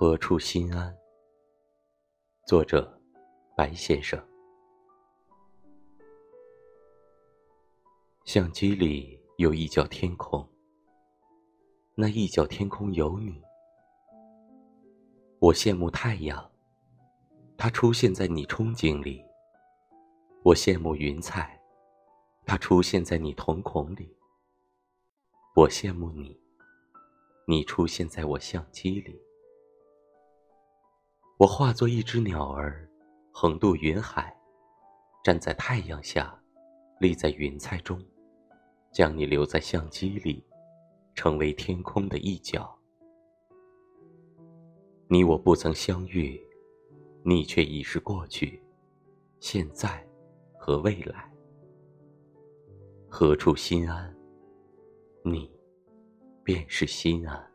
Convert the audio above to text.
何处心安？作者：白先生。相机里有一角天空，那一角天空有你。我羡慕太阳，它出现在你憧憬里；我羡慕云彩，它出现在你瞳孔里；我羡慕你，你出现在我相机里。我化作一只鸟儿，横渡云海，站在太阳下，立在云彩中，将你留在相机里，成为天空的一角。你我不曾相遇，你却已是过去、现在和未来。何处心安？你便是心安。